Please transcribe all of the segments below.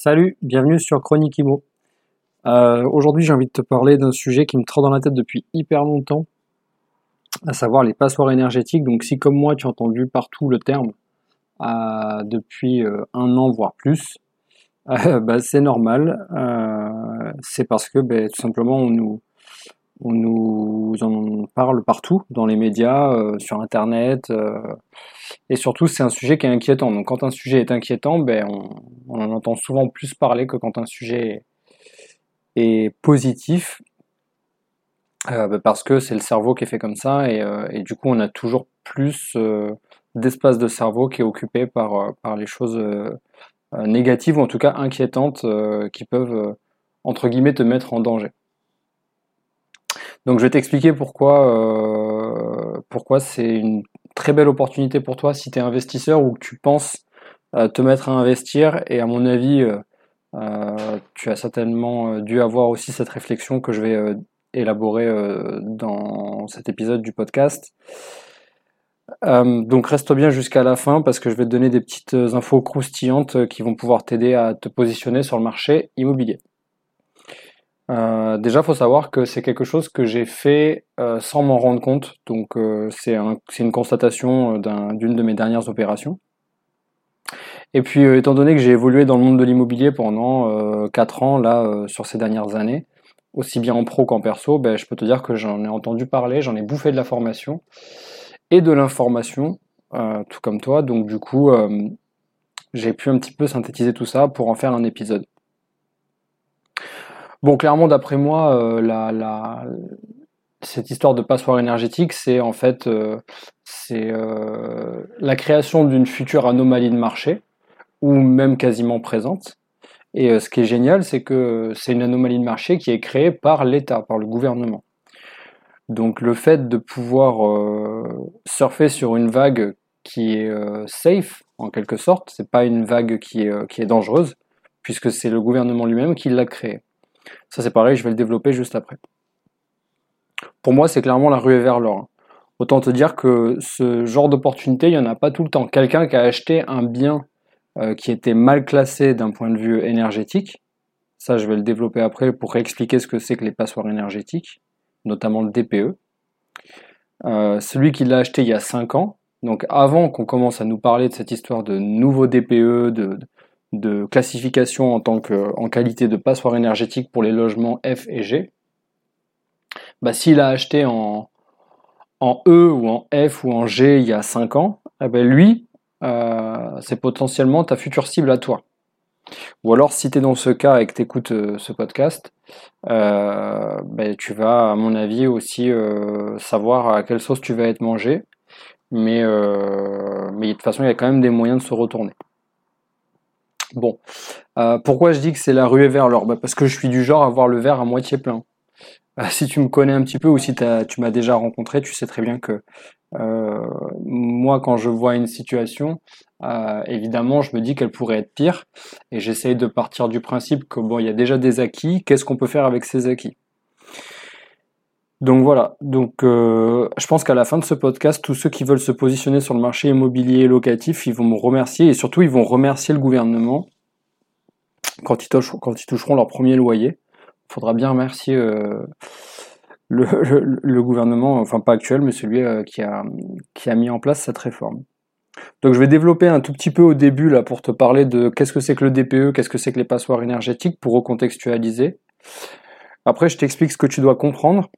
Salut, bienvenue sur Chronique Imo. Euh, Aujourd'hui, j'ai envie de te parler d'un sujet qui me trotte dans la tête depuis hyper longtemps, à savoir les passoires énergétiques. Donc, si comme moi, tu as entendu partout le terme euh, depuis euh, un an, voire plus, bah, c'est normal. C'est parce que bah, tout simplement, on nous, on nous en parle partout, dans les médias, euh, sur Internet, euh, et surtout c'est un sujet qui est inquiétant. Donc quand un sujet est inquiétant, ben, on, on en entend souvent plus parler que quand un sujet est, positif, euh, ben, parce que c'est le cerveau qui est fait comme ça, et, euh, et du coup on a toujours plus euh, d'espace de cerveau qui est occupé par, euh, par les choses négatives, ou en tout cas inquiétantes, qui peuvent, entre guillemets, te mettre en danger. Donc je vais t'expliquer pourquoi, euh, pourquoi c'est une très belle opportunité pour toi si tu es investisseur ou que tu penses euh, te mettre à investir. Et à mon avis, euh, tu as certainement dû avoir aussi cette réflexion que je vais élaborer dans cet épisode du podcast. Donc reste bien jusqu'à la fin parce que je vais te donner des petites infos croustillantes qui vont pouvoir t'aider à te positionner sur le marché immobilier. Euh, déjà, faut savoir que c'est quelque chose que j'ai fait euh, sans m'en rendre compte. Donc, euh, c'est un, c'est une constatation euh, d'un- d'une de mes dernières opérations. Et puis, étant donné que j'ai évolué dans le monde de l'immobilier pendant euh, 4 ans, là, sur ces dernières années, aussi bien en pro qu'en perso, ben, je peux te dire que j'en ai entendu parler, j'en ai bouffé de la formation et de l'information, tout comme toi. Donc, du coup, j'ai pu un petit peu synthétiser tout ça pour en faire un épisode. Bon, clairement, d'après moi, euh, la, la, cette histoire de passoire énergétique, c'est en fait euh, c'est euh, la création d'une future anomalie de marché, ou même quasiment présente. Et ce qui est génial, c'est que c'est une anomalie de marché qui est créée par l'État, par le gouvernement. Donc le fait de pouvoir surfer sur une vague qui est safe, en quelque sorte, c'est pas une vague qui est, qui est dangereuse, puisque c'est le gouvernement lui-même qui l'a créée. Ça c'est pareil, je vais le développer juste après. Pour moi, c'est clairement la ruée vers l'or. Autant te dire que ce genre d'opportunité, il n'y en a pas tout le temps. Quelqu'un qui a acheté un bien euh, qui était mal classé d'un point de vue énergétique, ça je vais le développer après pour expliquer ce que c'est que les passoires énergétiques, notamment le DPE. Euh, celui qui l'a acheté il y a 5 ans, donc avant qu'on commence à nous parler de cette histoire de nouveau DPE, de, de classification en tant que en qualité de passoire énergétique pour les logements F et G, bah, s'il a acheté en, en E ou en F ou en G il y a 5 ans, eh ben lui, euh, c'est potentiellement ta future cible à toi. Ou alors si tu es dans ce cas et que tu écoutes ce podcast, euh, ben, tu vas à mon avis aussi euh, savoir à quelle sauce tu vas être mangé. Mais, euh, mais de toute façon, il y a quand même des moyens de se retourner. Bon, Euh, pourquoi je dis que c'est la ruée vers l'or? Bah, Parce que je suis du genre à voir le verre à moitié plein. Euh, si tu me connais un petit peu ou si tu m'as déjà rencontré, tu sais très bien que euh, moi, quand je vois une situation, évidemment, je me dis qu'elle pourrait être pire et j'essaye de partir du principe que bon, il y a déjà des acquis, qu'est-ce qu'on peut faire avec ces acquis? Donc voilà, donc euh, je pense qu'à la fin de ce podcast, tous ceux qui veulent se positionner sur le marché immobilier locatif, ils vont me remercier et surtout ils vont remercier le gouvernement quand ils, toucheront, leur premier loyer. Il faudra bien remercier euh, le gouvernement, enfin pas actuel, mais celui euh, qui, a, qui a mis en place cette réforme. Donc je vais développer un tout petit peu au début là pour te parler de qu'est-ce que c'est que le DPE, qu'est-ce que c'est que les passoires énergétiques pour recontextualiser. Après je t'explique ce que tu dois comprendre.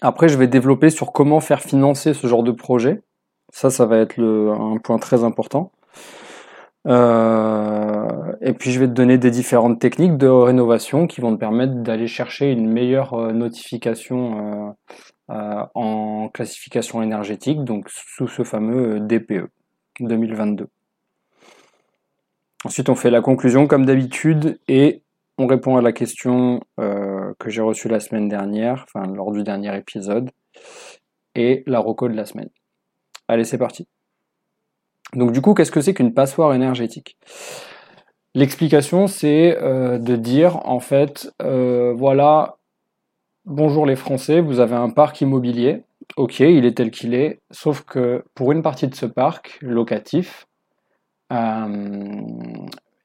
Après je vais développer sur comment faire financer ce genre de projet. Ça, ça va être le, un point très important. Euh, et puis je vais te donner des différentes techniques de rénovation qui vont te permettre d'aller chercher une meilleure euh, notification euh, euh, en classification énergétique, donc sous ce fameux euh, DPE 2022. Ensuite, on fait la conclusion comme d'habitude et on répond à la question euh, que j'ai reçue la semaine dernière, enfin lors du dernier épisode, et la reco de la semaine. Allez, c'est parti. Donc du coup, qu'est-ce que c'est qu'une passoire énergétique? L'explication, c'est euh, de dire, en fait, euh, voilà, bonjour les Français, vous avez un parc immobilier, ok, il est tel qu'il est, sauf que pour une partie de ce parc locatif,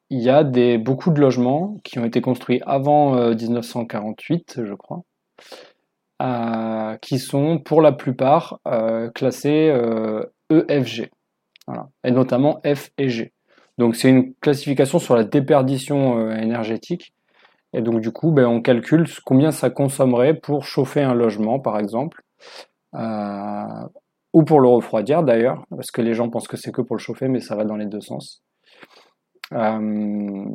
il y a beaucoup de logements qui ont été construits avant 1948, je crois, qui sont pour la plupart classés EFG, e et notamment F et G. Donc c'est une classification sur la déperdition euh, énergétique. Et donc du coup, ben, on calcule combien ça consommerait pour chauffer un logement, par exemple, euh, ou pour le refroidir d'ailleurs, parce que les gens pensent que c'est que pour le chauffer, mais ça va dans les deux sens. Euh,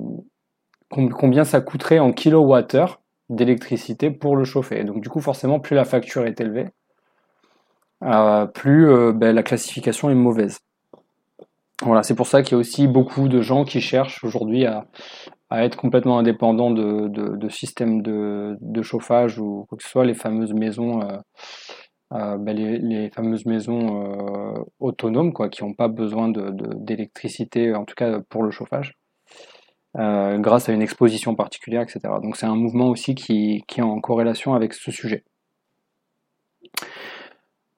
combien ça coûterait en kilowattheure d'électricité pour le chauffer? Donc du coup, forcément, plus la facture est élevée, plus ben, la classification est mauvaise. Voilà, c'est pour ça qu'il y a aussi beaucoup de gens qui cherchent aujourd'hui à, être complètement indépendants de, systèmes de, chauffage ou quoi que ce soit, les fameuses maisons, euh, euh, ben, les, fameuses maisons euh, autonomes, quoi, qui n'ont pas besoin d'électricité, en tout cas pour le chauffage, grâce à une exposition particulière, etc. Donc c'est un mouvement aussi qui, qui est en corrélation avec ce sujet.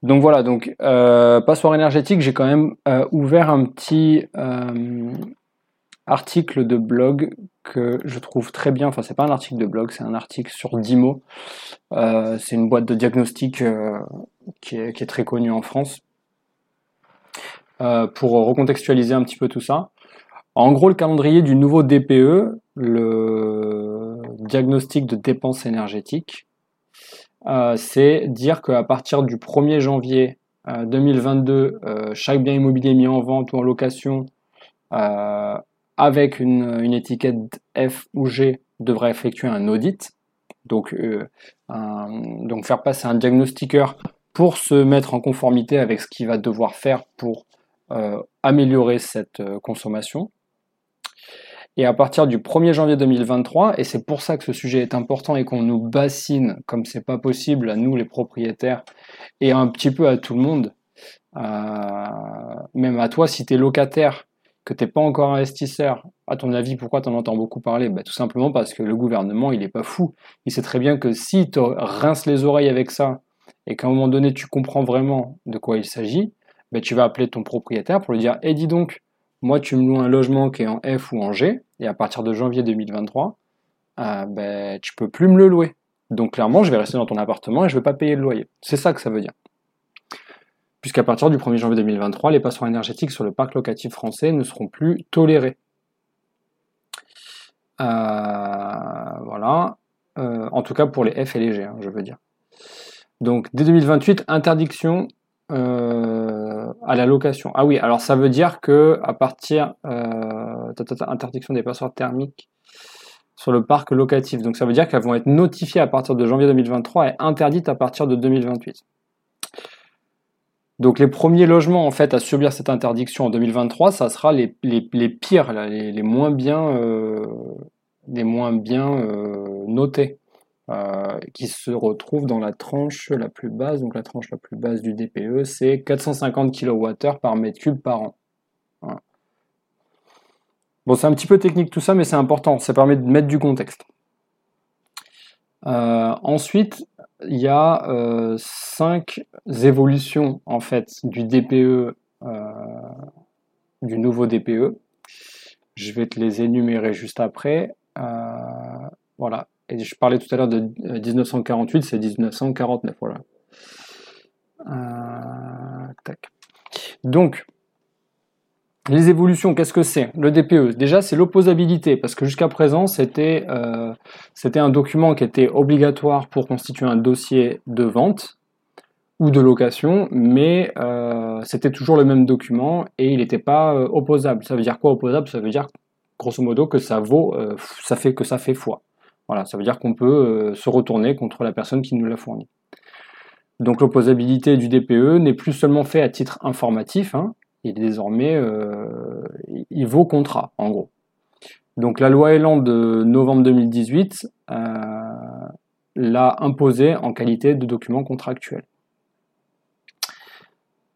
Donc voilà, donc euh, passoire énergétique, j'ai quand même euh, ouvert un petit euh, article de blog que je trouve très bien. Enfin, c'est pas un article de blog, c'est un article sur Dimo. c'est une boîte de diagnostic qui est, qui, est, très connue en France. pour recontextualiser un petit peu tout ça. En gros, le calendrier du nouveau DPE, le diagnostic de dépenses énergétiques, euh, c'est dire qu'à partir du 1er janvier 2022, euh, euh, chaque bien immobilier mis en vente ou en location avec une, étiquette F ou G devrait effectuer un audit. Donc, donc faire passer un diagnostiqueur pour se mettre en conformité avec ce qu'il va devoir faire pour améliorer cette consommation. Et à partir du 1er janvier 2023, et c'est pour ça que ce sujet est important et qu'on nous bassine comme c'est pas possible à nous les propriétaires et un petit peu à tout le monde, euh, même à toi si tu es locataire, que t'es pas encore investisseur, à ton avis, pourquoi tu en entends beaucoup parler? Bah, Tout simplement parce que le gouvernement, il est pas fou. Il sait très bien que si tu rinces les oreilles avec ça et qu'à un moment donné, tu comprends vraiment de quoi il s'agit, bah, tu vas appeler ton propriétaire pour lui dire Eh, dis donc, moi, tu me loues un logement qui est en F ou en G, et à partir de janvier 2023, euh, ben, tu peux plus me le louer. Donc clairement, je vais rester dans ton appartement et je ne vais pas payer le loyer. C'est ça que ça veut dire. Puisqu'à partir du 1er janvier 2023, les passoires énergétiques sur le parc locatif français ne seront plus tolérés. Euh, voilà. Euh, en tout cas pour les F et les G, hein, je veux dire. Donc dès 2028, interdiction euh, à la location. Ah oui, alors ça veut dire que à partir euh, interdiction des passoires thermiques sur le parc locatif. Donc ça veut dire qu'elles vont être notifiées à partir de janvier 2023 et interdites à partir de 2028. Donc les premiers logements en fait à subir cette interdiction en 2023, ça sera les, les, pires, les, moins bien, euh, les moins bien notés. Euh, qui se retrouve dans la tranche la plus basse. Donc la tranche la plus basse du DPE, c'est 450 kWh par mètre cube par an. Bon, c'est un petit peu technique tout ça, mais c'est important. Ça permet de mettre du contexte. Euh, ensuite, il y a euh, cinq évolutions en fait du DPE, du nouveau DPE. Je vais te les énumérer juste après. voilà, et je parlais tout à l'heure de 1948, euh, c'est 1949, voilà. Euh, tac. Donc, les évolutions, qu'est-ce que c'est? Le DPE, déjà, c'est l'opposabilité, parce que jusqu'à présent, c'était euh, un document qui était obligatoire pour constituer un dossier de vente ou de location, mais euh, c'était toujours le même document et il n'était pas opposable. Ça veut dire quoi opposable? Ça veut dire, grosso modo, que ça vaut, ça fait que ça fait foi. Voilà, ça veut dire qu'on peut euh, se retourner contre la personne qui nous l'a fourni. Donc l'opposabilité du DPE n'est plus seulement fait à titre informatif, hein, est désormais, euh, il vaut contrat, en gros. Donc la loi Elan de novembre 2018 l'a imposé en qualité de document contractuel.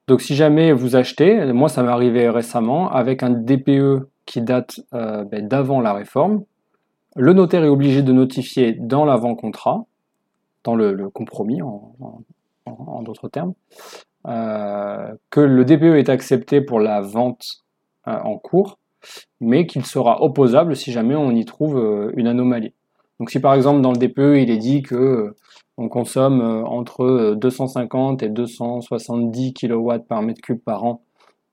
Donc si jamais vous achetez, moi ça m'est arrivé récemment, avec un DPE qui date euh, ben, d'avant la réforme, le notaire est obligé de notifier dans l'avant-contrat, dans le, compromis en, d'autres termes, euh, que le DPE est accepté pour la vente euh, en cours, mais qu'il sera opposable si jamais on y trouve une anomalie. Donc si par exemple dans le DPE il est dit que on consomme euh, entre 250 euh, et 270 kW par mètre cube par an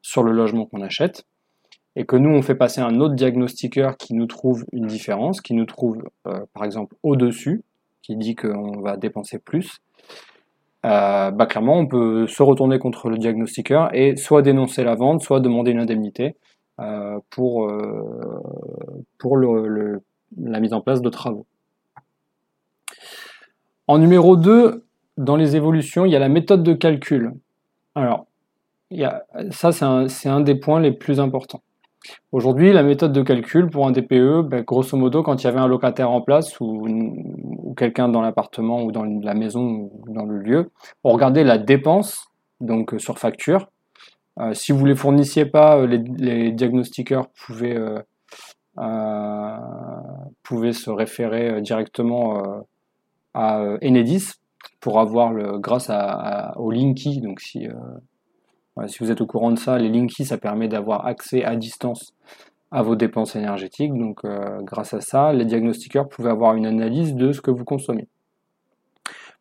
sur le logement qu'on achète, et que nous on fait passer un autre diagnostiqueur qui nous trouve une différence, qui nous trouve euh, par exemple au-dessus, qui dit qu'on va dépenser plus, bah clairement on peut se retourner contre le diagnostiqueur et soit dénoncer la vente, soit demander une indemnité pour, pour la mise en place de travaux. En numéro 2, dans les évolutions, il y a la méthode de calcul. Alors, ça, c'est un, des points les plus importants. Aujourd'hui, la méthode de calcul pour un DPE, ben, grosso modo, quand il y avait un locataire en place ou, quelqu'un dans l'appartement ou dans la maison ou dans le lieu, on regardait la dépense, donc euh, sur facture. Euh, si vous ne les fournissiez pas, euh, les, diagnostiqueurs pouvaient, pouvaient se référer directement à euh, Enedis pour avoir le, grâce à, au Linky. Donc si, euh, si vous êtes au courant de ça, les Linky, ça permet d'avoir accès à distance à vos dépenses énergétiques. Donc euh, grâce à ça, les diagnostiqueurs pouvaient avoir une analyse de ce que vous consommez.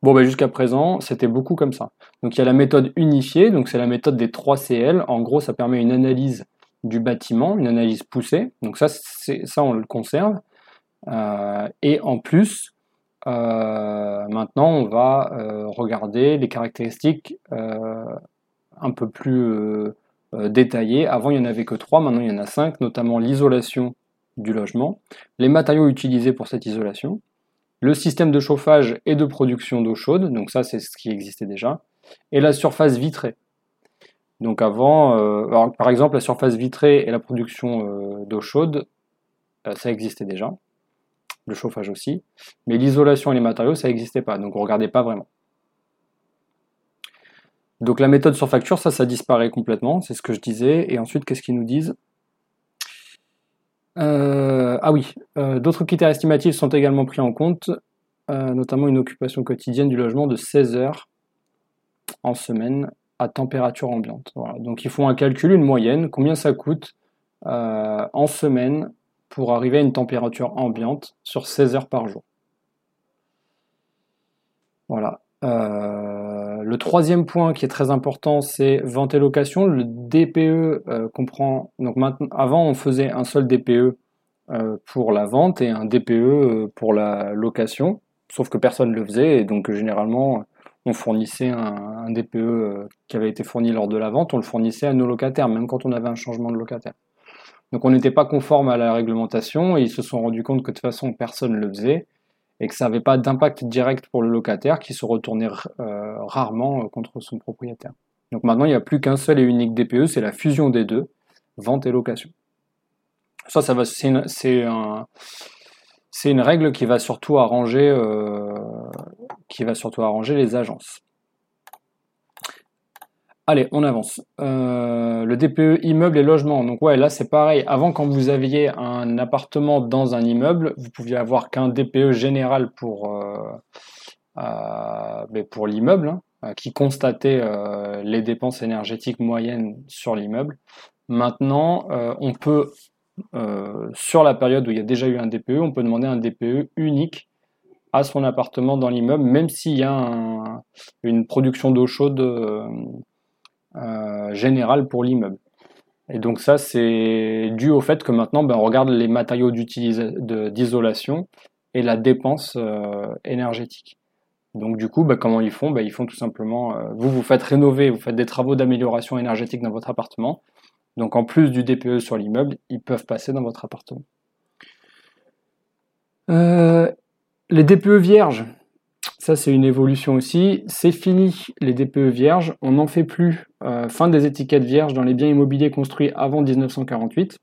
Bon, ben, jusqu'à présent, c'était beaucoup comme ça. Donc il y a la méthode unifiée, donc c'est la méthode des 3 CL. En gros, ça permet une analyse du bâtiment, une analyse poussée. Donc ça, ça on le conserve. et en plus, euh, maintenant, on va euh, regarder les caractéristiques euh, un peu plus détaillées. Avant, il n'y en avait que trois, maintenant il y en a cinq, notamment l'isolation du logement, les matériaux utilisés pour cette isolation, le système de chauffage et de production d'eau chaude, donc ça c'est ce qui existait déjà, et la surface vitrée. Donc avant, par exemple, la surface vitrée et la production d'eau chaude, ça existait déjà le chauffage aussi. Mais l'isolation et les matériaux, ça n'existait pas, donc on ne regardait pas vraiment. Donc la méthode sur facture, ça, ça disparaît complètement, c'est ce que je disais. Et ensuite, qu'est-ce qu'ils nous disent? Euh, Ah oui, euh, d'autres critères estimatifs sont également pris en compte, euh, notamment une occupation quotidienne du logement de 16 heures en semaine à température ambiante. Donc ils font un calcul, une moyenne, combien ça coûte en semaine pour arriver à une température ambiante sur 16 heures par jour. Voilà. Le troisième point qui est très important, c'est vente et location. Le DPE euh, comprend. Donc maintenant, avant, on faisait un seul DPE euh, pour la vente et un DPE pour la location. Sauf que personne ne le faisait et donc généralement, on fournissait un, un DPE qui avait été fourni lors de la vente, on le fournissait à nos locataires, même quand on avait un changement de locataire. Donc on n'était pas conforme à la réglementation et ils se sont rendus compte que de toute façon personne ne le faisait et que ça n'avait pas d'impact direct pour le locataire qui se retournait euh, rarement euh, contre son propriétaire. Donc maintenant il n'y a plus qu'un seul et unique DPE, c'est la fusion des deux, vente et location. Ça, ça va, c'est une, règle qui va surtout arranger, euh, qui va surtout arranger les agences. Allez, on avance. Euh, le DPE immeuble et logement. Donc ouais, là c'est pareil. Avant, quand vous aviez un appartement dans un immeuble, vous pouviez avoir qu'un DPE général pour, euh, euh, pour l'immeuble, hein, qui constatait les dépenses énergétiques moyennes sur l'immeuble. Maintenant, on peut, sur la période où il y a déjà eu un DPE, on peut demander un DPE unique à son appartement dans l'immeuble, même s'il y a une production d'eau chaude euh, général pour l'immeuble. Et donc ça, c'est dû au fait que maintenant, ben, on regarde les matériaux d'isolation et la dépense euh, énergétique. Donc du coup, ben, comment ils font? Ben, Ils font tout simplement, euh, vous, vous faites rénover, vous faites des travaux d'amélioration énergétique dans votre appartement. Donc en plus du DPE sur l'immeuble, ils peuvent passer dans votre appartement. les DPE vierges, ça, c'est une évolution aussi. C'est fini les DPE vierges. On n'en fait plus. Euh, fin des étiquettes vierges dans les biens immobiliers construits avant 1948.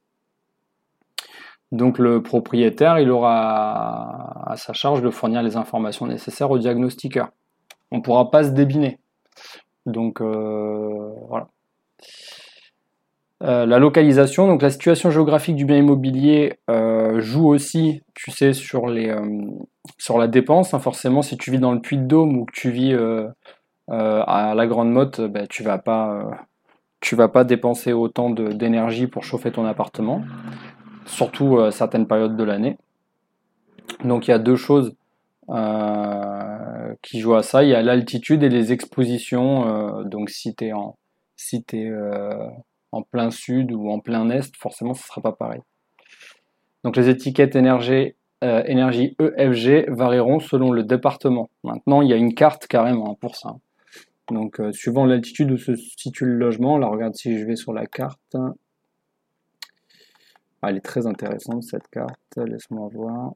Donc le propriétaire, il aura à sa charge de fournir les informations nécessaires au diagnostiqueur. On ne pourra pas se débiner. Donc euh, voilà. Euh, la localisation, donc la situation géographique du bien immobilier euh, joue aussi, tu sais, sur, les, sur la dépense. Hein. forcément, si tu vis dans le Puy-de-Dôme ou que tu vis à la Grande Motte, ben, tu vas pas, vas pas dépenser autant d'énergie pour chauffer ton appartement, surtout certaines périodes de l'année. Donc il y a deux choses qui jouent à ça. Il y a l'altitude et les expositions. Euh, donc si en, si euh, en plein sud ou en plein est, forcément ce ne sera pas pareil. Donc les étiquettes énergie, euh, énergie EFG varieront selon le département. Maintenant, il y a une carte carrément pour ça. Donc suivant l'altitude où se situe le logement, là regarde si je vais sur la carte. Ah, elle est très intéressante cette carte, laisse-moi voir.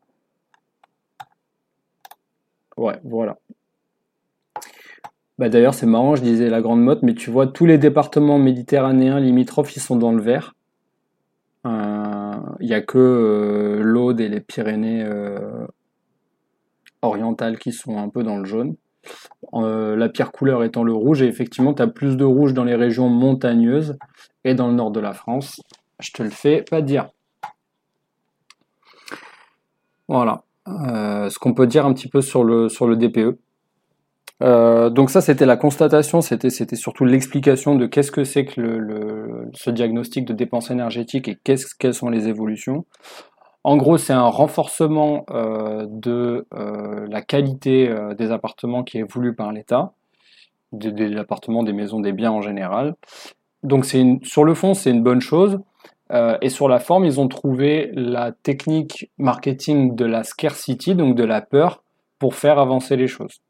Ouais, voilà. Bah d'ailleurs, c'est marrant, je disais la Grande Motte, mais tu vois, tous les départements méditerranéens limitrophes, ils sont dans le vert. Euh, il n'y a que euh, l'Aude et les Pyrénées euh, orientales qui sont un peu dans le jaune. la pire couleur étant le rouge, et effectivement, tu as plus de rouge dans les régions montagneuses et dans le nord de la France. Je te le fais pas dire. Voilà. ce qu'on peut dire un petit peu sur le, sur le DPE. Euh, donc ça, c'était la constatation, c'était surtout l'explication de qu'est-ce que c'est que le, ce diagnostic de dépenses énergétiques et quelles sont les évolutions. En gros, c'est un renforcement euh, de euh, la qualité des appartements qui est voulu par l'État, des, appartements, des maisons, des biens en général. Donc sur le fond, c'est une bonne chose. et sur la forme, ils ont trouvé la technique marketing de la scarcity, donc de la peur, pour faire avancer les choses.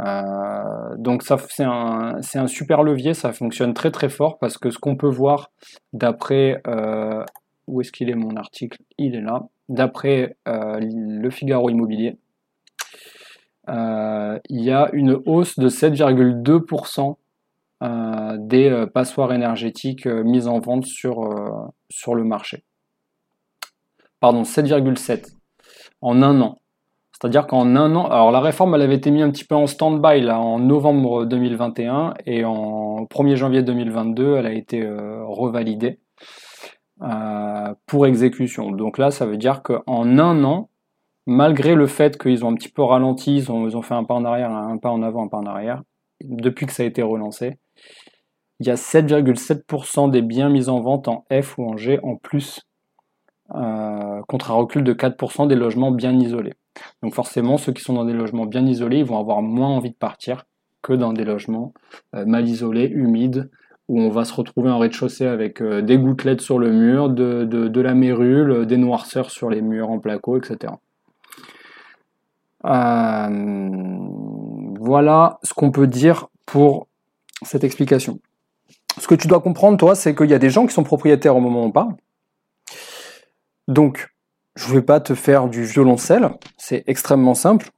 Euh, donc ça c'est un, un, super levier, ça fonctionne très très fort parce que ce qu'on peut voir d'après euh, où est-ce qu'il est mon article? Il est là. D'après euh, le Figaro Immobilier, il y a une hausse de 7,2% des passoires énergétiques mises en vente sur, sur le marché. Pardon, 7,7 en un an. C'est-à-dire qu'en un an, alors la réforme, elle avait été mise un petit peu en stand-by là en novembre 2021 et en 1er janvier 2022, elle a été euh, revalidée euh, pour exécution. Donc là, ça veut dire qu'en un an, malgré le fait qu'ils ont un petit peu ralenti, ils ont, fait un pas en arrière, un pas en avant, un pas en arrière, depuis que ça a été relancé, il y a 7,7% des biens mis en vente en F ou en G en plus, euh, contre un recul de 4% des logements bien isolés. Donc forcément, ceux qui sont dans des logements bien isolés, ils vont avoir moins envie de partir que dans des logements euh, mal isolés, humides, où on va se retrouver en rez-de-chaussée avec euh, des gouttelettes sur le mur, de, la mérule, euh, des noirceurs sur les murs en placo, etc. voilà ce qu'on peut dire pour cette explication. Ce que tu dois comprendre, toi, c'est qu'il y a des gens qui sont propriétaires au moment où on parle. Donc, je ne vais pas te faire du violoncelle, c'est extrêmement simple.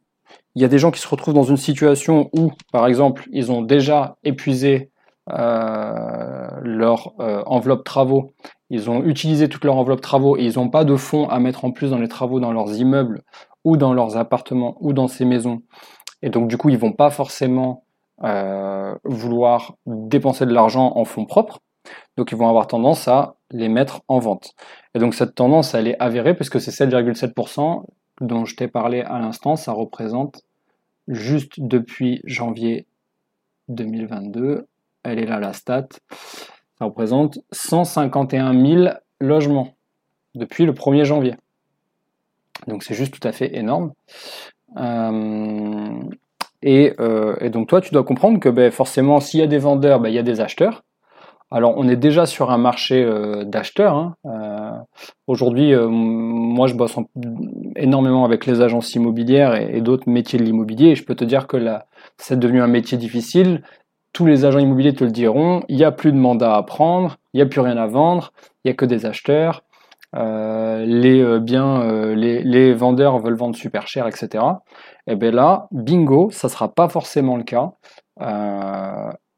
Il y a des gens qui se retrouvent dans une situation où, par exemple, ils ont déjà épuisé euh, leur euh, enveloppe travaux, ils ont utilisé toute leur enveloppe travaux et ils n'ont pas de fonds à mettre en plus dans les travaux dans leurs immeubles ou dans leurs appartements ou dans ces maisons. Et donc du coup, ils vont pas forcément euh, vouloir dépenser de l'argent en fonds propres. Donc ils vont avoir tendance à les mettre en vente. Et donc cette tendance, elle est avérée puisque c'est 7,7% dont je t'ai parlé à l'instant, ça représente juste depuis janvier 2022, elle est là la stat, ça représente 151 000 logements depuis le 1er janvier. Donc c'est juste tout à fait énorme. Euh, euh, et, donc toi, tu dois comprendre que ben, forcément, s'il y a des vendeurs, ben, il y a des acheteurs. Alors, on est déjà sur un marché euh, d'acheteurs. Hein. Euh, aujourd'hui, euh, moi, je bosse énormément avec les agences immobilières et, d'autres métiers de l'immobilier. Et je peux te dire que là, c'est devenu un métier difficile. Tous les agents immobiliers te le diront. Il n'y a plus de mandat à prendre. Il n'y a plus rien à vendre. Il n'y a que des acheteurs. les biens, les, vendeurs veulent vendre super cher, etc. Et bien là, bingo, ça sera pas forcément le cas.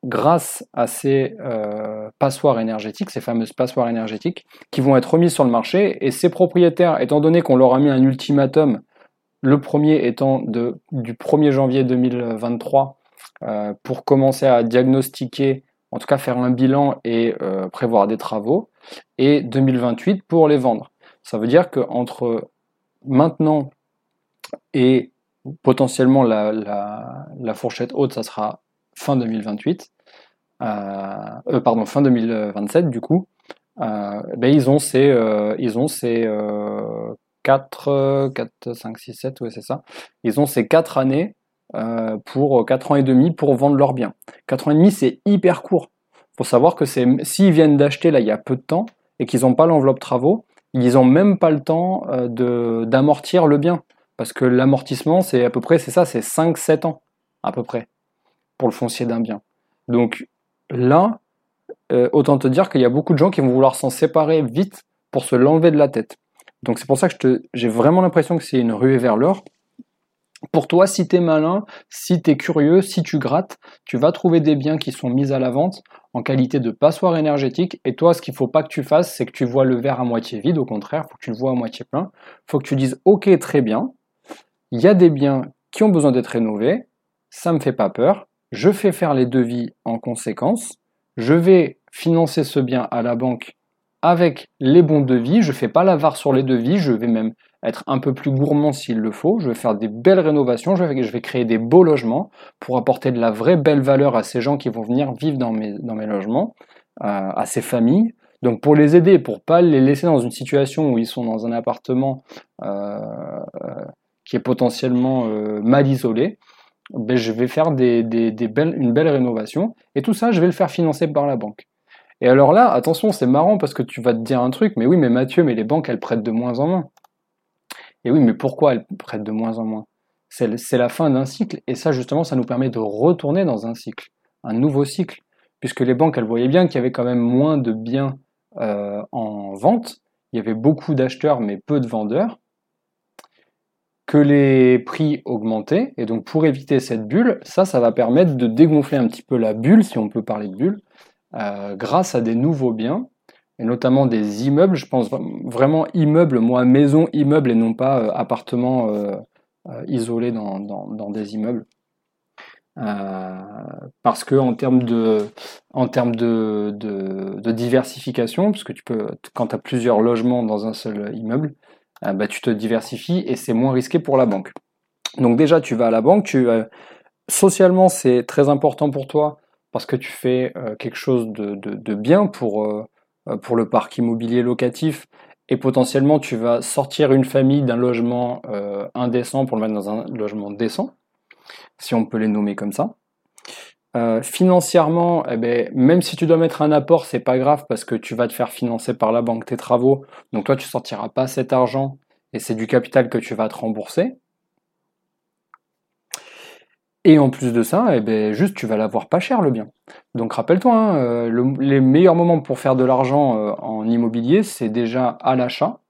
Grâce à ces passoires énergétiques, ces fameuses passoires énergétiques, qui vont être remises sur le marché, et ces propriétaires, étant donné qu'on leur a mis un ultimatum, le premier étant du 1er janvier 2023, pour commencer à diagnostiquer, en tout cas faire un bilan et prévoir des travaux, et 2028 pour les vendre. Ça veut dire qu'entre maintenant et potentiellement la, fourchette haute, ça sera fin 2028, euh, euh, pardon, fin 2027 du coup, euh, ben ils ont ces, ils ont ces 4, 4, 5, 6, 7, ouais c'est ça, ils ont ces 4 années pour 4 ans et demi pour vendre leurs biens. 4 ans et demi c'est hyper court. faut savoir que s'ils viennent d'acheter là il y a peu de temps et qu'ils n'ont pas l'enveloppe travaux, ils n'ont même pas le temps d'amortir le bien. Parce que l'amortissement, c'est à peu près, c'est ça, c'est 5-7 ans, à peu près, pour le foncier d'un bien. Donc là, euh, autant te dire qu'il y a beaucoup de gens qui vont vouloir s'en séparer vite pour se l'enlever de la tête. Donc c'est pour ça que j'ai vraiment l'impression que c'est une ruée vers l'or. Pour toi, si tu es malin, si tu es curieux, si tu grattes, tu vas trouver des biens qui sont mis à la vente en qualité de passoire énergétique. Et toi, ce qu'il ne faut pas que tu fasses, c'est que tu vois le verre à moitié vide. Au contraire, il faut que tu le vois à moitié plein. Il faut que tu dises, ok, très bien, il y a des biens qui ont besoin d'être rénovés, ça me fait pas peur, je fais faire les devis en conséquence, je vais financer ce bien à la banque avec les bons devis, je fais pas l'avare sur les devis, je vais même être un peu plus gourmand s'il le faut, je vais faire des belles rénovations, je vais, créer des beaux logements pour apporter de la vraie belle valeur à ces gens qui vont venir vivre dans mes, logements, euh, à ces familles. Donc pour les aider, pour pas les laisser dans une situation où ils sont dans un appartement euh, qui est potentiellement euh, mal isolé, ben, je vais faire une belle rénovation. Et tout ça, je vais le faire financer par la banque. Et alors là, attention, c'est marrant parce que tu vas te dire un truc, mais oui, mais Mathieu, mais les banques, elles prêtent de moins en moins. Et oui, mais pourquoi elles prêtent de moins en moins? C'est la fin d'un cycle. Et ça, justement, ça nous permet de retourner dans un cycle, un nouveau cycle. Puisque les banques, elles voyaient bien qu'il y avait quand même moins de biens euh, en vente. Il y avait beaucoup d'acheteurs, mais peu de vendeurs que les prix augmentaient. Et donc pour éviter cette bulle, ça, ça va permettre de dégonfler un petit peu la bulle, si on peut parler de bulle, euh, grâce à des nouveaux biens, et notamment des immeubles. Je pense vraiment immeubles, moi maison, immeuble, et non pas euh, appartement euh, isolé dans, des immeubles. parce que en termes de, diversification, parce que tu peux, quand tu as plusieurs logements dans un seul immeuble, euh, bah, tu te diversifies et c'est moins risqué pour la banque. Donc déjà, tu vas à la banque, tu, euh, socialement, c'est très important pour toi parce que tu fais euh, quelque chose de, bien pour, pour le parc immobilier locatif et potentiellement tu vas sortir une famille d'un logement indécent pour le mettre dans un logement décent, si on peut les nommer comme ça. Euh, financièrement, eh ben, même si tu dois mettre un apport, c'est pas grave parce que tu vas te faire financer par la banque tes travaux. Donc toi, tu sortiras pas cet argent et c'est du capital que tu vas te rembourser. Et en plus de ça, eh ben, juste tu vas l'avoir pas cher le bien. Donc rappelle-toi, hein, euh, les meilleurs moments pour faire de l'argent euh, en immobilier, c'est déjà à l'achat.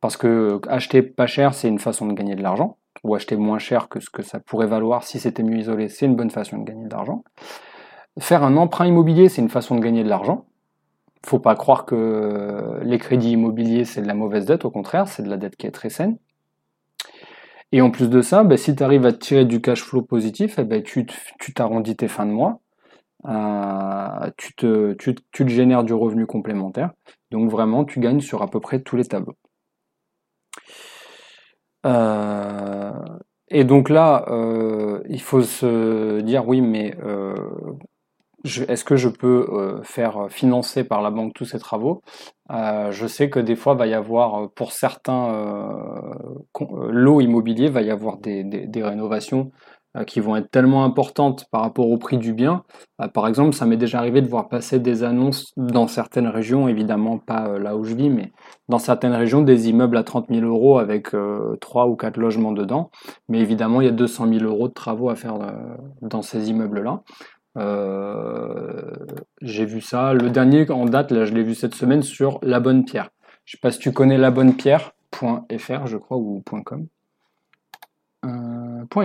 Parce que acheter pas cher, c'est une façon de gagner de l'argent ou acheter moins cher que ce que ça pourrait valoir si c'était mieux isolé, c'est une bonne façon de gagner de l'argent. Faire un emprunt immobilier, c'est une façon de gagner de l'argent. Faut pas croire que les crédits immobiliers, c'est de la mauvaise dette, au contraire, c'est de la dette qui est très saine. Et en plus de ça, ben, si tu arrives à tirer du cash flow positif, eh ben, tu t'arrondis tes fins de mois, euh, tu, tu te génères du revenu complémentaire. Donc vraiment, tu gagnes sur à peu près tous les tableaux. Euh, et donc là, euh, il faut se dire oui, mais euh, est-ce que je peux faire financer par la banque tous ces travaux? Je sais que des fois, va y avoir, pour certains lots immobiliers, va y avoir des rénovations euh, qui vont être tellement importantes par rapport au prix du bien. Euh, par exemple, ça m'est déjà arrivé de voir passer des annonces dans certaines régions, évidemment pas euh, là où je vis, mais dans certaines régions, des immeubles à 30 000 euros avec trois ou quatre logements dedans. Mais évidemment, il y a 200 000 euros de travaux à faire dans ces immeubles-là. J'ai vu ça. Le dernier en date, là, je l'ai vu cette semaine sur La Bonne Pierre. Je sais pas si tu connais La Bonne Pierre.fr, je crois, ou .com.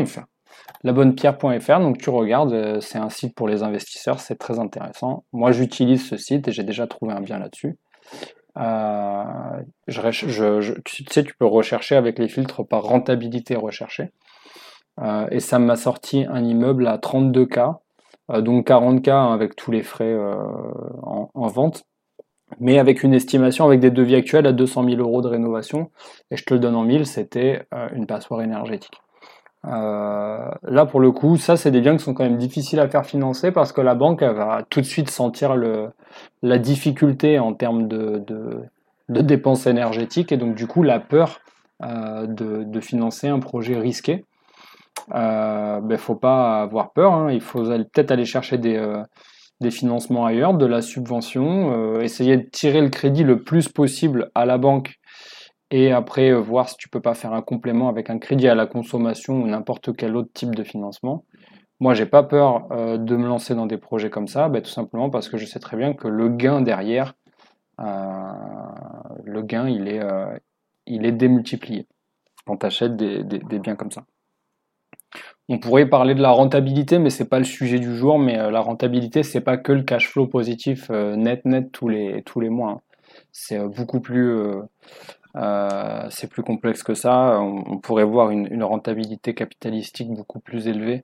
.fr. labonnepierre.fr. Donc tu regardes, c'est un site pour les investisseurs, c'est très intéressant. Moi, j'utilise ce site et j'ai déjà trouvé un bien là-dessus. je, tu sais, tu peux rechercher avec les filtres par rentabilité recherchée. et ça m'a sorti un immeuble à 32K, donc 40K avec tous les frais en vente mais avec une estimation avec des devis actuels à 200 000 euros de rénovation, et je te le donne en 1000, c'était euh, une passoire énergétique. Euh, là, pour le coup, ça, c'est des biens qui sont quand même difficiles à faire financer parce que la banque elle va tout de suite sentir le, la difficulté en termes de, de, dépenses énergétiques et donc du coup la peur euh, de, de, financer un projet risqué. Il euh, ne ben, faut pas avoir peur, hein. il faut peut-être aller chercher des, des financements ailleurs, de la subvention, euh, essayer de tirer le crédit le plus possible à la banque et après euh, voir si tu peux pas faire un complément avec un crédit à la consommation ou n'importe quel autre type de financement. Moi, j'ai pas peur euh, de me lancer dans des projets comme ça, ben, tout simplement parce que je sais très bien que le gain derrière, le gain, il est, il est démultiplié quand tu achètes des biens comme ça. On pourrait parler de la rentabilité, mais c'est pas le sujet du jour. Mais euh, la rentabilité, c'est pas que le cash flow positif euh, net net tous les tous les mois. Hein. C'est euh, beaucoup plus c'est plus complexe que ça. On, pourrait voir une, rentabilité capitalistique beaucoup plus élevée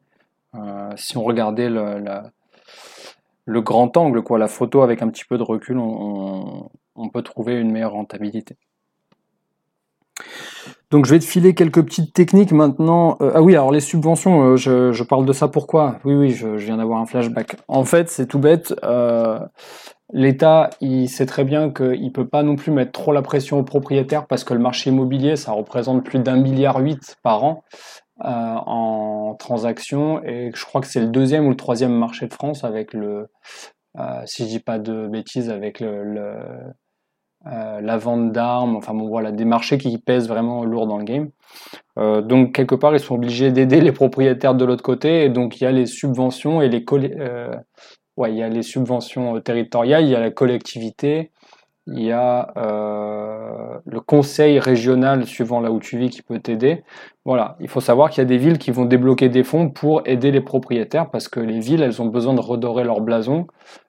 si on regardait le, grand angle, quoi, la photo avec un petit peu de recul, on peut trouver une meilleure rentabilité. Donc je vais te filer quelques petites techniques maintenant. Euh, ah oui, alors les subventions, euh, je, parle de ça pourquoi? Oui, oui, je, viens d'avoir un flashback. En fait, c'est tout bête. Euh, L'État, il sait très bien qu'il peut pas non plus mettre trop la pression aux propriétaires parce que le marché immobilier, ça représente plus d'un milliard huit par an en transactions. Et je crois que c'est le deuxième ou le troisième marché de France avec le, si je dis pas de bêtises, avec le euh, la vente d'armes, enfin bon voilà, des marchés qui pèsent vraiment lourd dans le game. Euh, donc quelque part, ils sont obligés d'aider les propriétaires de l'autre côté, et donc il y a les subventions et les euh, ouais, il y a les subventions territoriales, il y a la collectivité, il y a euh, le conseil régional suivant là où tu vis qui peut t'aider. Voilà, il faut savoir qu'il y a des villes qui vont débloquer des fonds pour aider les propriétaires parce que les villes, elles ont besoin de redorer leur blason.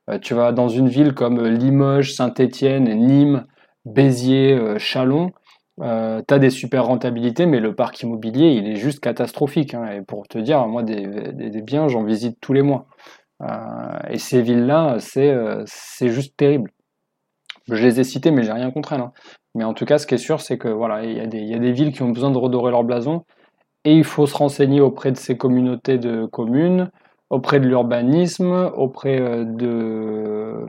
Euh, tu vas dans une ville comme Limoges, Saint-Étienne, Nîmes, Béziers, euh, Chalon, euh, tu des super rentabilités, mais le parc immobilier, il est juste catastrophique. Hein. Et pour te dire, moi, des, des, biens, j'en visite tous les mois. Et ces villes-là, c'est juste terrible. Je les ai citées, mais j'ai rien contre elles. Hein. Mais en tout cas, ce qui est sûr, c'est que voilà, il y, a des, villes qui ont besoin de redorer leur blason, et il faut se renseigner auprès de ces communautés de communes, auprès de l'urbanisme, auprès euh, de,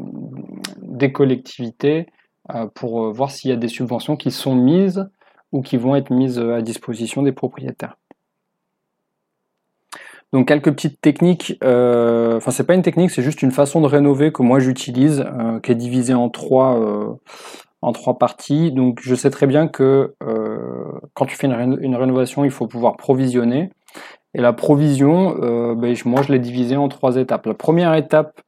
des collectivités, euh, pour euh, voir s'il y a des subventions qui sont mises ou qui vont être mises à disposition des propriétaires. Donc quelques petites techniques, euh, enfin c'est pas une technique, c'est juste une façon de rénover que moi j'utilise, euh, qui est divisée en trois, euh, en trois parties. Donc je sais très bien que quand tu fais une, rénovation, il faut pouvoir provisionner. Et la provision, ben, moi je l'ai divisée en trois étapes. La première étape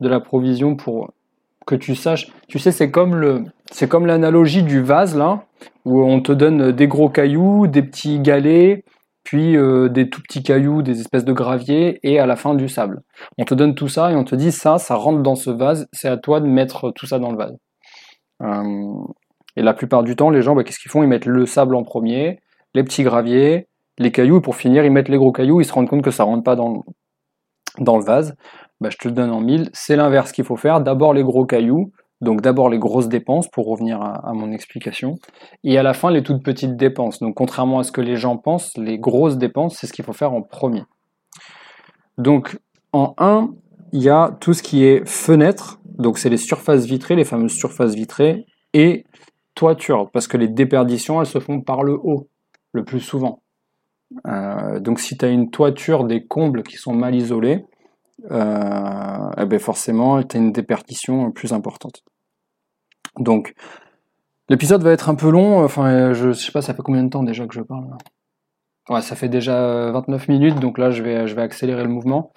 de la provision pour que tu saches, tu sais c'est comme le, c'est comme l'analogie du vase là, où on te donne des gros cailloux, des petits galets puis euh, des tout petits cailloux, des espèces de gravier, et à la fin du sable. On te donne tout ça et on te dit ça, ça rentre dans ce vase, c'est à toi de mettre tout ça dans le vase. Euh, et la plupart du temps, les gens, bah, qu'est-ce qu'ils font? Ils mettent le sable en premier, les petits graviers, les cailloux, et pour finir, ils mettent les gros cailloux, ils se rendent compte que ça rentre pas dans, dans le vase. Bah, je te le donne en mille, c'est l'inverse qu'il faut faire. D'abord les gros cailloux, donc d'abord les grosses dépenses pour revenir à, mon explication, et à la fin les toutes petites dépenses. Donc contrairement à ce que les gens pensent, les grosses dépenses, c'est ce qu'il faut faire en premier. Donc en 1, il y a tout ce qui est fenêtre, donc c'est les surfaces vitrées, les fameuses surfaces vitrées, et toiture, parce que les déperditions, elles se font par le haut, le plus souvent. Euh, donc si tu as une toiture des combles qui sont mal isolés, eh ben forcément, tu as une déperdition plus importante. Donc, l'épisode va être un peu long. Enfin, je sais pas, ça fait combien de temps déjà que je parle Ouais, ça fait déjà 29 minutes, donc là, je vais, je vais accélérer le mouvement.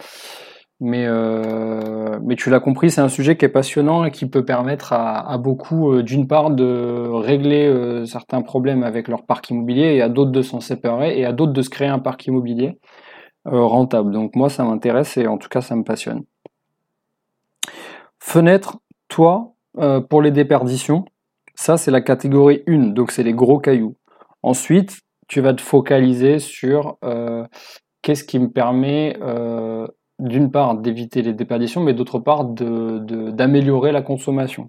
Mais, euh, mais tu l'as compris, c'est un sujet qui est passionnant et qui peut permettre à, beaucoup, euh, d'une part, de régler certains problèmes avec leur parc immobilier et à d'autres de s'en séparer et à d'autres de se créer un parc immobilier. Rentable. Donc moi, ça m'intéresse et en tout cas, ça me passionne. Fenêtre, toi, pour les déperditions, ça c'est la catégorie 1, donc c'est les gros cailloux. Ensuite, tu vas te focaliser sur qu'est-ce qui me permet d'une part d'éviter les déperditions, mais d'autre part d'améliorer la consommation.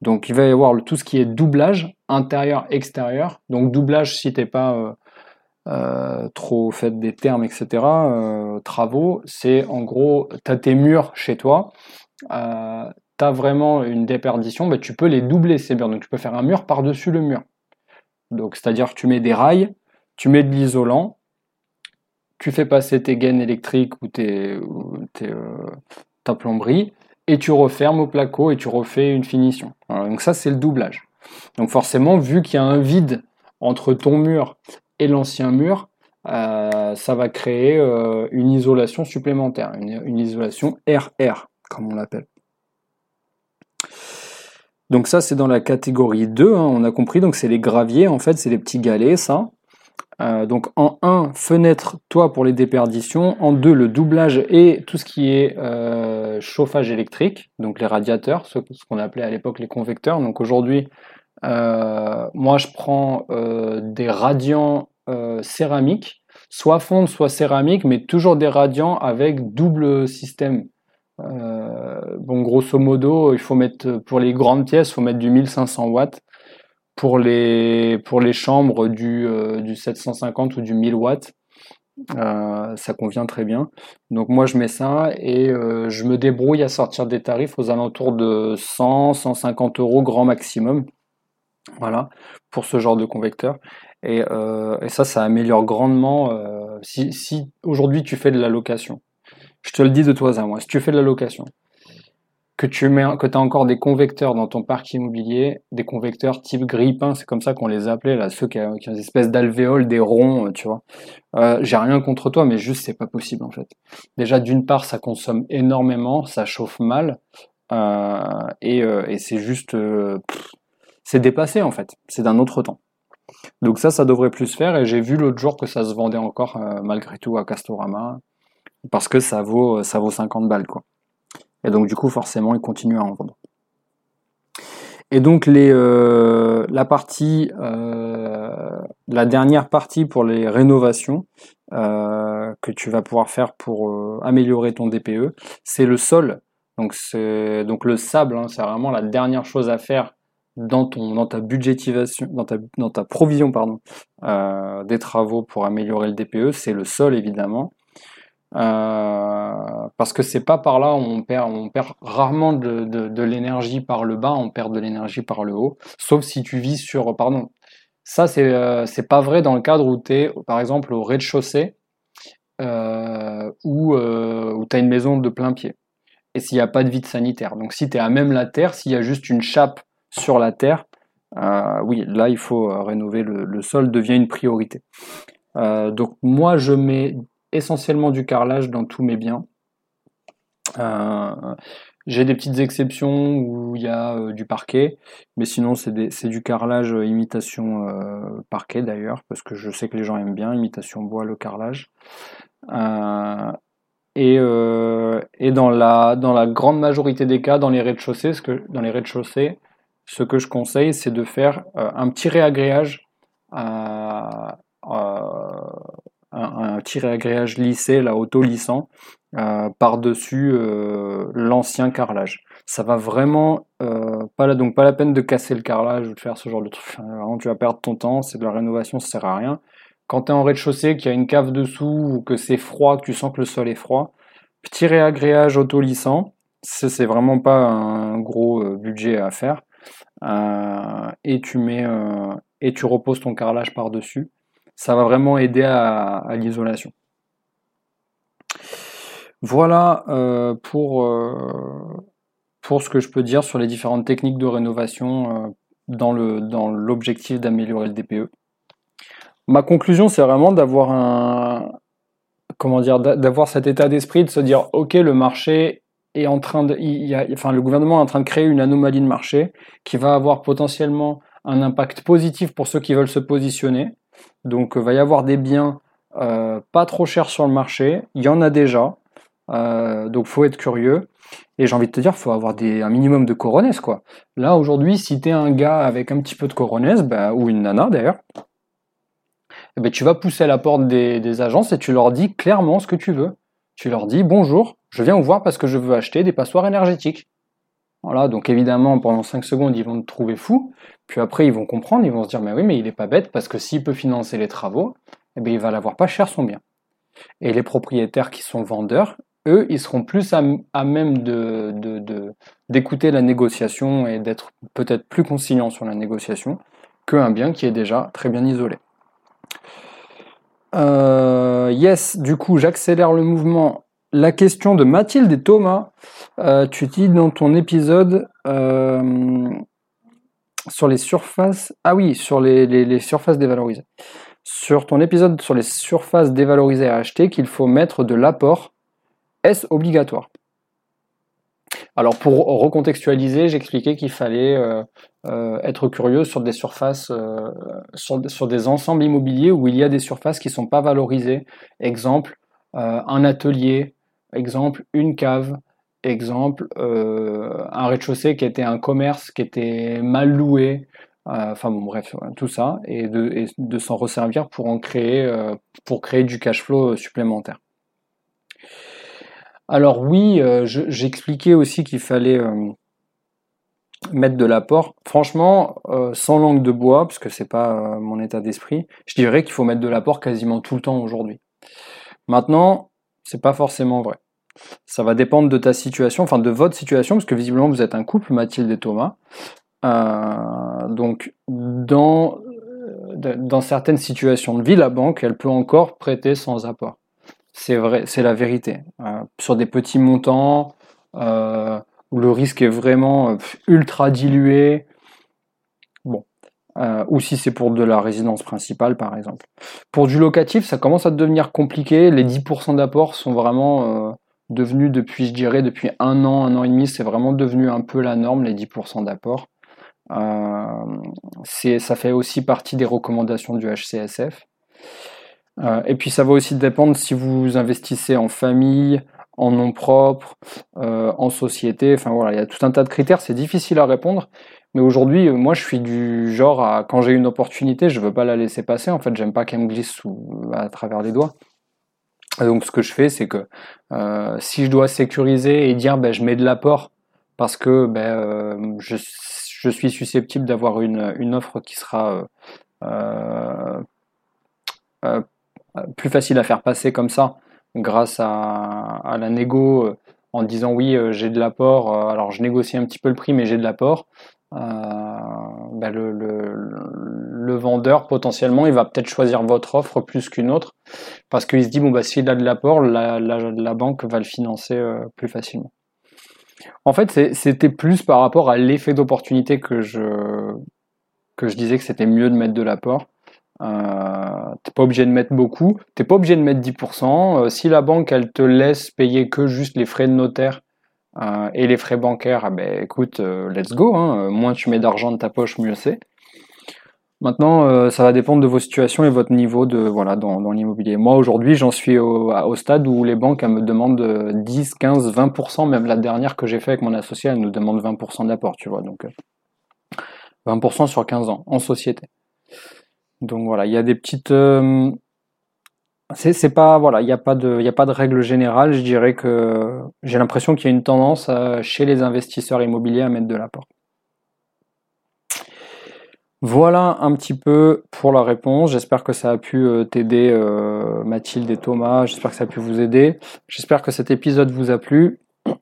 Donc il va y avoir tout ce qui est doublage intérieur-extérieur. Donc doublage si t'es pas euh, euh, trop fait des termes, etc. Euh, travaux, c'est en gros, tu as tes murs chez toi, tu as vraiment une déperdition, mais tu peux les doubler ces murs. Donc tu peux faire un mur par-dessus le mur. Donc c'est-à-dire tu mets des rails, tu mets de l'isolant, tu fais passer tes gaines électriques ou, tes, ta plomberie, et tu refermes au placo et tu refais une finition. donc ça, c'est le doublage. Donc forcément, vu qu'il y a un vide entre ton mur l'ancien mur, euh, ça va créer euh, une isolation supplémentaire, une, isolation RR, comme on l'appelle. Donc ça, c'est dans la catégorie 2, hein, on a compris, donc c'est les graviers, en fait, c'est les petits galets, ça. Euh, donc en 1, fenêtre, toi pour les déperditions. En 2, le doublage et tout ce qui est chauffage électrique, donc les radiateurs, ce, qu'on appelait à l'époque les convecteurs. Donc aujourd'hui, moi je prends des radiants céramiques, soit fonte, soit céramique, mais toujours des radiants avec double système. bon, grosso modo, il faut mettre pour les grandes pièces, il faut mettre du 1500 watts pour les, pour les chambres du, euh, du 750 ou du 1000 watts, euh, ça convient très bien. Donc moi je mets ça et euh, je me débrouille à sortir des tarifs aux alentours de 100, 150 euros grand maximum. Voilà, pour ce genre de convecteur. Et, et ça, ça améliore grandement. si, si aujourd'hui tu fais de la location, je te le dis de toi à moi, si tu fais de la location, que tu mets, que as encore des convecteurs dans ton parc immobilier, des convecteurs type grille-pain, c'est comme ça qu'on les appelait, là, ceux qui, ont, qui ont des espèces d'alvéoles, des ronds, euh, tu vois. Euh, J'ai rien contre toi, mais juste c'est pas possible en fait. Déjà d'une part, ça consomme énormément, ça chauffe mal, euh, et, euh, et c'est juste, euh, c'est dépassé en fait. C'est d'un autre temps. Donc ça, ça devrait plus faire. Et j'ai vu l'autre jour que ça se vendait encore malgré tout à Castorama parce que ça vaut, ça vaut 50 balles quoi. Et donc du coup, forcément, ils continuent à en vendre. Et donc les, euh, la partie, euh, la dernière partie pour les rénovations euh, que tu vas pouvoir faire pour améliorer ton DPE, c'est le sol. Donc donc le sable, hein, c'est vraiment la dernière chose à faire dans ton dans ta budgétisation, dans ta dans ta provision pardon des travaux pour améliorer le DPE, c'est le sol évidemment. Euh, parce que c'est pas par là où on perd, on perd rarement de, de, l'énergie par le bas, on perd de l'énergie par le haut, sauf si tu vis sur, pardon, ça c'est euh, c'est pas vrai dans le cadre où tu es par exemple au rez-de-chaussée euh, euh, où tu as une maison de plein pied et s'il n'y a pas de vide sanitaire. Donc si tu es à même la terre, s'il y a juste une chape sur la terre, euh, oui, là il faut rénover le, sol, devient une priorité. donc moi je mets essentiellement du carrelage dans tous mes biens. Euh, j'ai des petites exceptions où il y a euh, du parquet, mais sinon c'est du carrelage euh, imitation parquet d'ailleurs, parce que je sais que les gens aiment bien, imitation bois, le carrelage. et, et dans, la, dans la grande majorité des cas, dans les rez-de-chaussée, ce que, je conseille, c'est de faire un petit réagréage un, petit réagréage lissé, là, auto-lissant, euh, par-dessus euh, l'ancien carrelage. Ça va vraiment euh, pas la, donc pas la peine de casser le carrelage ou de faire ce genre de truc. Vraiment, tu vas perdre ton temps, c'est de la rénovation, ça sert à rien. Quand tu es en rez-de-chaussée, qu'il y a une cave dessous ou que c'est froid, que tu sens que le sol est froid, petit réagréage auto-lissant, c'est vraiment pas un gros budget à faire. Et tu mets et tu reposes ton carrelage par-dessus ça va vraiment aider à, l'isolation. Voilà euh, pour, euh, pour ce que je peux dire sur les différentes techniques de rénovation euh, dans l'objectif d'améliorer le DPE. Ma conclusion, c'est vraiment d'avoir un comment dire d'avoir cet état d'esprit de se dire ok le marché est en train de il y a, enfin le gouvernement est en train de créer une anomalie de marché qui va avoir potentiellement un impact positif pour ceux qui veulent se positionner donc, il euh, va y avoir des biens pas trop cher sur le marché. Il y en a déjà. donc faut être curieux. Et j'ai envie de te dire, faut avoir un minimum de coronesses, quoi. Là, aujourd'hui, si tu es un gars avec un petit peu de coronesses, bah, ou une nana d'ailleurs, eh ben, tu vas pousser à la porte des, agences et tu leur dis clairement ce que tu veux. Tu leur dis bonjour, je viens vous voir parce que je veux acheter des passoires énergétiques. Voilà, donc évidemment, pendant 5 secondes, ils vont te trouver fou. Puis après, ils vont comprendre, ils vont se dire, mais oui, mais il n'est pas bête parce que s'il peut financer les travaux, eh bien, il va l'avoir pas cher son bien. Et les propriétaires qui sont vendeurs, eux, ils seront plus à, même de, d'écouter la négociation et d'être peut-être plus conciliants sur la négociation qu'un bien qui est déjà très bien isolé. Euh, yes, du coup, j'accélère le mouvement. La question de Mathilde et Thomas, euh, tu dis dans ton épisode euh, sur les surfaces. Ah oui, sur les, surfaces dévalorisées. Sur ton épisode sur les surfaces dévalorisées à acheter, qu'il faut mettre de l'apport. Est-ce obligatoire? Alors pour recontextualiser, j'expliquais qu'il fallait euh, être curieux sur des surfaces, sur, des ensembles immobiliers où il y a des surfaces qui ne sont pas valorisées. Exemple, un atelier, exemple, une cave, exemple, un rez-de-chaussée qui était un commerce qui était mal loué. Enfin bon, bref, tout ça, et de, de s'en resservir pour en créer, pour créer du cash flow supplémentaire. Alors oui, euh, j'expliquais aussi qu'il fallait euh, mettre de l'apport. Franchement, euh, sans langue de bois, parce que c'est pas mon état d'esprit, je dirais qu'il faut mettre de l'apport quasiment tout le temps aujourd'hui. Maintenant, c'est pas forcément vrai. Ça va dépendre de ta situation, enfin de votre situation, parce que visiblement vous êtes un couple, Mathilde et Thomas. donc dans, dans certaines situations de vie, la banque, elle peut encore prêter sans apport. C'est vrai, c'est la vérité. Euh, sur des petits montants, euh, où le risque est vraiment euh, ultra dilué, bon, ou si c'est pour de la résidence principale par exemple. Pour du locatif, ça commence à devenir compliqué. Les 10% d'apport sont vraiment devenus depuis, je dirais, depuis un an, un an et demi, c'est vraiment devenu un peu la norme, les 10% d'apport. ça fait aussi partie des recommandations du HCSF. Euh, et puis ça va aussi dépendre si vous investissez en famille, en nom propre, euh, en société. Enfin voilà, il y a tout un tas de critères. C'est difficile à répondre. Mais aujourd'hui, euh, moi, je suis du genre à quand j'ai une opportunité, je veux pas la laisser passer. En fait, j'aime pas qu'elle me glisse à travers les doigts. Donc, ce que je fais, c'est que si je dois sécuriser et dire, ben, je mets de l'apport parce que ben, je, je, suis susceptible d'avoir une, offre qui sera euh, plus facile à faire passer comme ça grâce à, la négo euh, en disant oui euh, j'ai de l'apport, euh, alors je négocie un petit peu le prix mais j'ai de l'apport. Bah, le, vendeur potentiellement il va peut-être choisir votre offre plus qu'une autre parce qu'il se dit bon bah s'il a de l'apport la, banque va le financer plus facilement. En fait c'était plus par rapport à l'effet d'opportunité que je que je disais que c'était mieux de mettre de l'apport euh, t'es pas obligé de mettre beaucoup, t'es pas obligé de mettre 10%. Euh, si la banque elle te laisse payer que juste les frais de notaire euh, et les frais bancaires, ah ben écoute, let's go. Hein. moins tu mets d'argent de ta poche, mieux c'est. Maintenant, ça va dépendre de vos situations et votre niveau de voilà dans, l'immobilier. Moi aujourd'hui, j'en suis au, stade où les banques elles me demandent 10, 15, 20%. Même la dernière que j'ai fait avec mon associé, elle nous demande 20% d'apport, tu vois. Donc 20% sur 15 ans en société. Donc voilà, il y a des petites. Euh, c'est pas voilà, il n'y a pas de a pas de règle générale. Je dirais que j'ai l'impression qu'il y a une tendance chez les investisseurs immobiliers à mettre de l'apport. Voilà un petit peu pour la réponse. J'espère que ça a pu euh, t'aider, euh, Mathilde et Thomas. J'espère que ça a pu vous aider. J'espère que cet épisode vous a plu.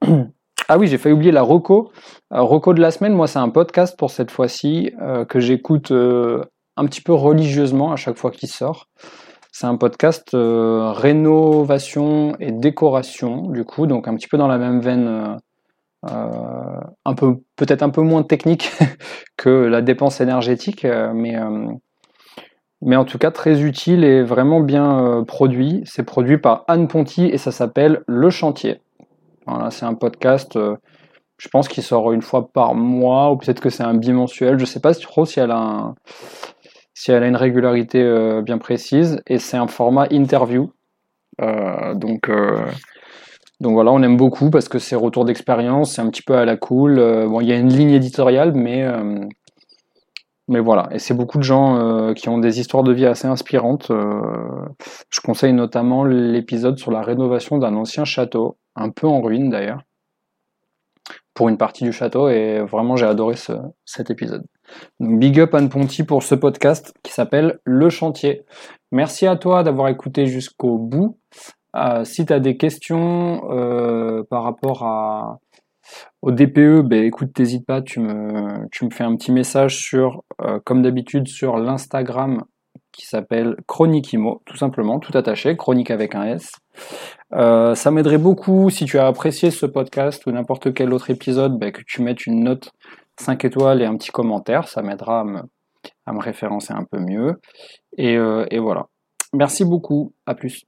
Ah oui, j'ai failli oublier la Roco. Roco de la semaine, moi c'est un podcast pour cette fois-ci que j'écoute un petit peu religieusement à chaque fois qu'il sort. C'est un podcast euh, rénovation et décoration, du coup, donc un petit peu dans la même veine, euh, euh, un peu peut-être un peu moins technique que la dépense énergétique, mais mais en tout cas très utile et vraiment bien produit. C'est produit par Anne Ponty et ça s'appelle Le Chantier. Voilà, c'est un podcast. je pense qu'il sort une fois par mois ou peut-être que c'est un bimensuel. Je sais pas trop si elle a si elle a une régularité euh, bien précise. Et c'est un format interview. Euh, donc, euh, donc voilà, on aime beaucoup parce que c'est retour d'expérience, c'est un petit peu à la cool. bon, il y a une ligne éditoriale, mais, mais voilà. Et c'est beaucoup de gens qui ont des histoires de vie assez inspirantes. je conseille notamment l'épisode sur la rénovation d'un ancien château, un peu en ruine d'ailleurs pour une partie du château et vraiment j'ai adoré ce, cet épisode. Donc big up Anne Ponty pour ce podcast qui s'appelle Le Chantier. Merci à toi d'avoir écouté jusqu'au bout. Euh, si tu as des questions euh, par rapport à, au DPE, ben écoute, t'hésites pas, tu me, tu me fais un petit message sur, euh, comme d'habitude, sur l'Instagram qui s'appelle Chronique Imo, tout simplement, tout attaché, chronique avec un S. Euh, ça m'aiderait beaucoup si tu as apprécié ce podcast ou n'importe quel autre épisode, ben, que tu mettes une note 5 étoiles et un petit commentaire, ça m'aidera à me, à me, référencer un peu mieux. Et, euh, et voilà. Merci beaucoup, à plus.